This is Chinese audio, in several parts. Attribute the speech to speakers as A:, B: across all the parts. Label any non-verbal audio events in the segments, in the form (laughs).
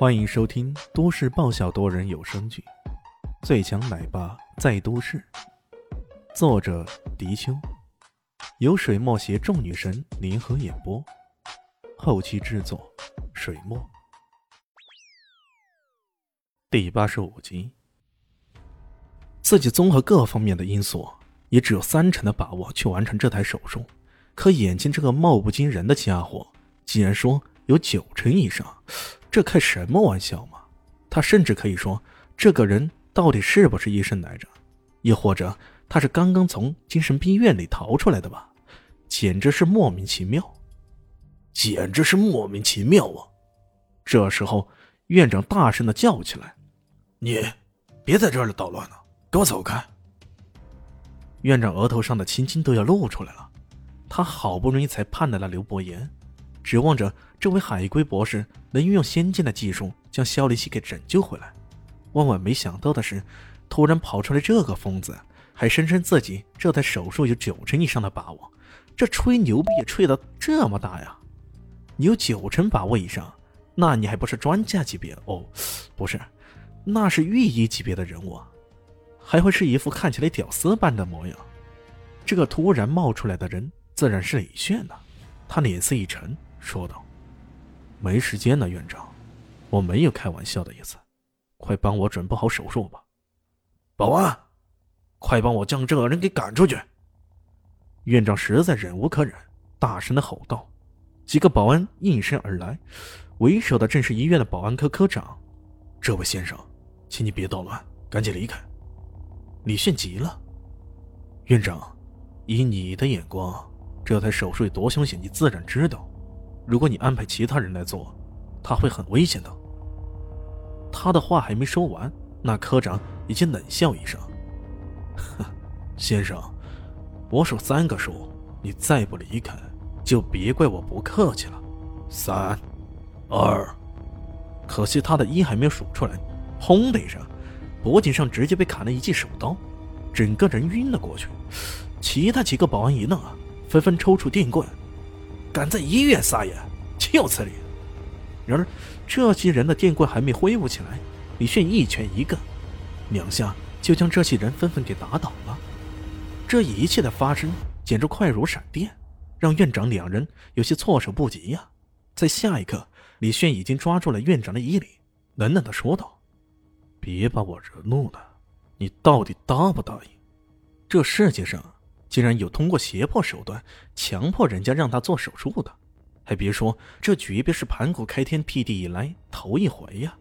A: 欢迎收听都市爆笑多人有声剧《最强奶爸在都市》，作者：迪秋，由水墨携众女神联合演播，后期制作：水墨。第八十五集，自己综合各方面的因素，也只有三成的把握去完成这台手术，可眼前这个貌不惊人的家伙，竟然说有九成以上。这开什么玩笑嘛！他甚至可以说，这个人到底是不是医生来着？又或者他是刚刚从精神病院里逃出来的吧？简直是莫名其妙，简直是莫名其妙啊！这时候，院长大声的叫起来：“
B: 你别在这儿捣乱了，给我走开！”
A: 院长额头上的青筋都要露出来了，他好不容易才盼来了刘伯言。指望着这位海龟博士能运用先进的技术将肖立希给拯救回来，万万没想到的是，突然跑出来这个疯子，还声称自己这台手术有九成以上的把握，这吹牛逼也吹得这么大呀！你有九成把握以上，那你还不是专家级别哦？不是，那是御医级别的人物，还会是一副看起来屌丝般的模样。这个突然冒出来的人自然是李炫了，他脸色一沉。说道：“没时间了，院长，我没有开玩笑的意思，快帮我准备好手术吧。
B: 保安，快帮我将这个人给赶出去！”
A: 院长实在忍无可忍，大声的吼道。几个保安应声而来，为首的正是医院的保安科科长。
B: 这位先生，请你别捣乱，赶紧离开。
A: 李迅急了：“院长，以你的眼光，这台手术有多凶险，你自然知道。”如果你安排其他人来做，他会很危险的。他的话还没说完，那科长已经冷笑一声：“哼 (laughs) 先生，我数三个数，你再不离开，就别怪我不客气了。三，二。”可惜他的一还没有数出来，轰的一声，脖颈上直接被砍了一记手刀，整个人晕了过去。其他几个保安一愣啊，纷纷抽出电棍。敢在医院撒野，岂有此理！然而，这些人的电棍还没挥舞起来，李炫一拳一个，两下就将这些人纷纷给打倒了。这一切的发生简直快如闪电，让院长两人有些措手不及呀。在下一刻，李炫已经抓住了院长的衣领，冷冷的说道：“别把我惹怒了，你到底答不答应？这世界上……”竟然有通过胁迫手段强迫人家让他做手术的，还别说，这绝别是盘古开天辟地以来头一回呀！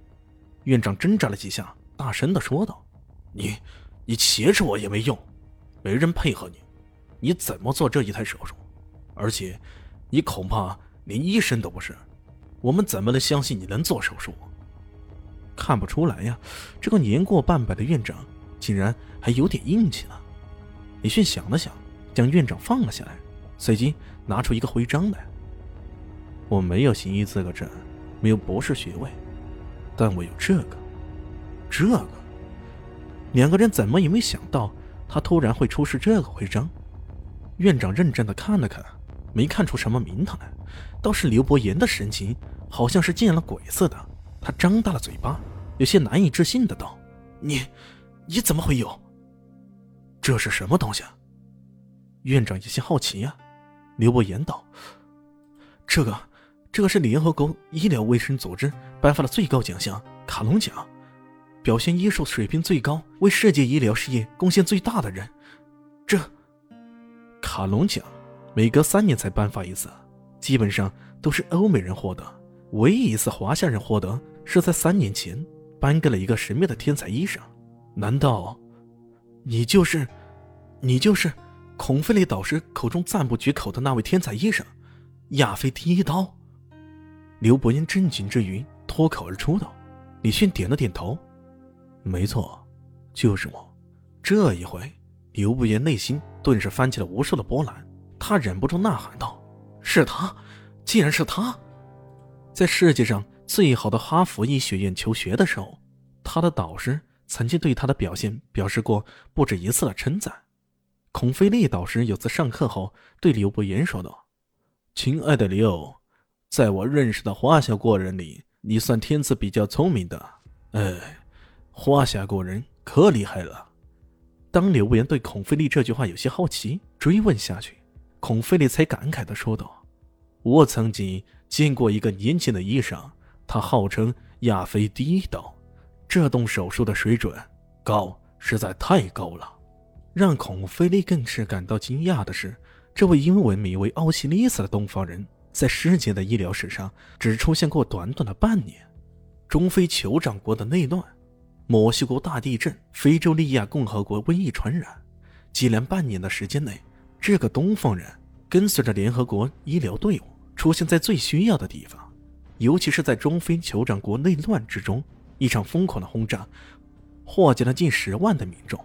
A: 院长挣扎了几下，大声的说道：“你，你挟持我也没用，没人配合你，你怎么做这一台手术？而且，你恐怕连医生都不是，我们怎么能相信你能做手术？看不出来呀，这个年过半百的院长竟然还有点硬气呢。”李迅想了想，将院长放了下来，随即拿出一个徽章来。我没有行医资格证，没有博士学位，但我有这个，这个。两个人怎么也没想到，他突然会出示这个徽章。院长认真的看了看，没看出什么名堂来，倒是刘伯言的神情好像是见了鬼似的。他张大了嘴巴，有些难以置信的道：“你，你怎么会有？”这是什么东西？院长有些好奇呀。刘伯言道：“这个，这个是联合国医疗卫生组织颁发的最高奖项——卡隆奖，表现医术水平最高、为世界医疗事业贡献最大的人。这卡隆奖每隔三年才颁发一次，基本上都是欧美人获得。唯一一次华夏人获得，是在三年前颁给了一个神秘的天才医生。难道你就是？”你就是孔飞利导师口中赞不绝口的那位天才医生，亚非第一刀。刘伯言震惊之余脱口而出道：“李迅点了点头，没错，就是我。”这一回，刘伯言内心顿时翻起了无数的波澜，他忍不住呐喊道：“是他！竟然是他！”在世界上最好的哈佛医学院求学的时候，他的导师曾经对他的表现表示过不止一次的称赞。孔飞利导师有次上课后对刘伯言说道：“亲爱的刘，在我认识的华夏国人里，你算天资比较聪明的。哎，华夏国人可厉害了。当刘言对孔飞利这句话有些好奇，追问下去，孔飞利才感慨的说道：“我曾经见过一个年轻的医生，他号称亚非第一刀，这动手术的水准高，实在太高了。”让孔菲利更是感到惊讶的是，这位英文名为奥西里斯的东方人。在世界的医疗史上，只出现过短短的半年。中非酋长国的内乱，墨西哥大地震，非洲利亚共和国瘟疫传染，接连半年的时间内，这个东方人跟随着联合国医疗队伍出现在最需要的地方，尤其是在中非酋长国内乱之中，一场疯狂的轰炸，祸及了近十万的民众。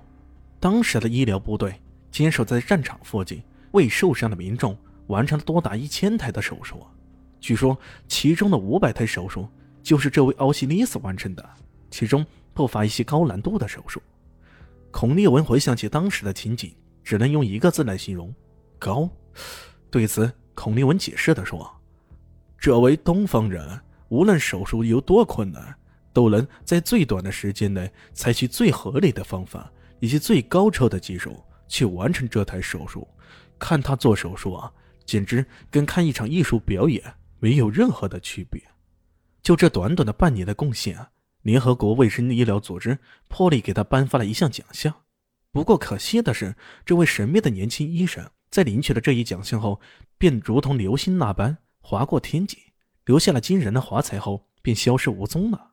A: 当时的医疗部队坚守在战场附近，为受伤的民众。完成了多达一千台的手术，据说其中的五百台手术就是这位奥西里斯完成的，其中不乏一些高难度的手术。孔列文回想起当时的情景，只能用一个字来形容：高。对此，孔令文解释的说：“这位东方人无论手术有多困难，都能在最短的时间内采取最合理的方法以及最高超的技术去完成这台手术。看他做手术啊！”简直跟看一场艺术表演没有任何的区别。就这短短的半年的贡献啊，联合国卫生医疗组织破例给他颁发了一项奖项。不过可惜的是，这位神秘的年轻医生在领取了这一奖项后，便如同流星那般划过天际，留下了惊人的华彩后便消失无踪了。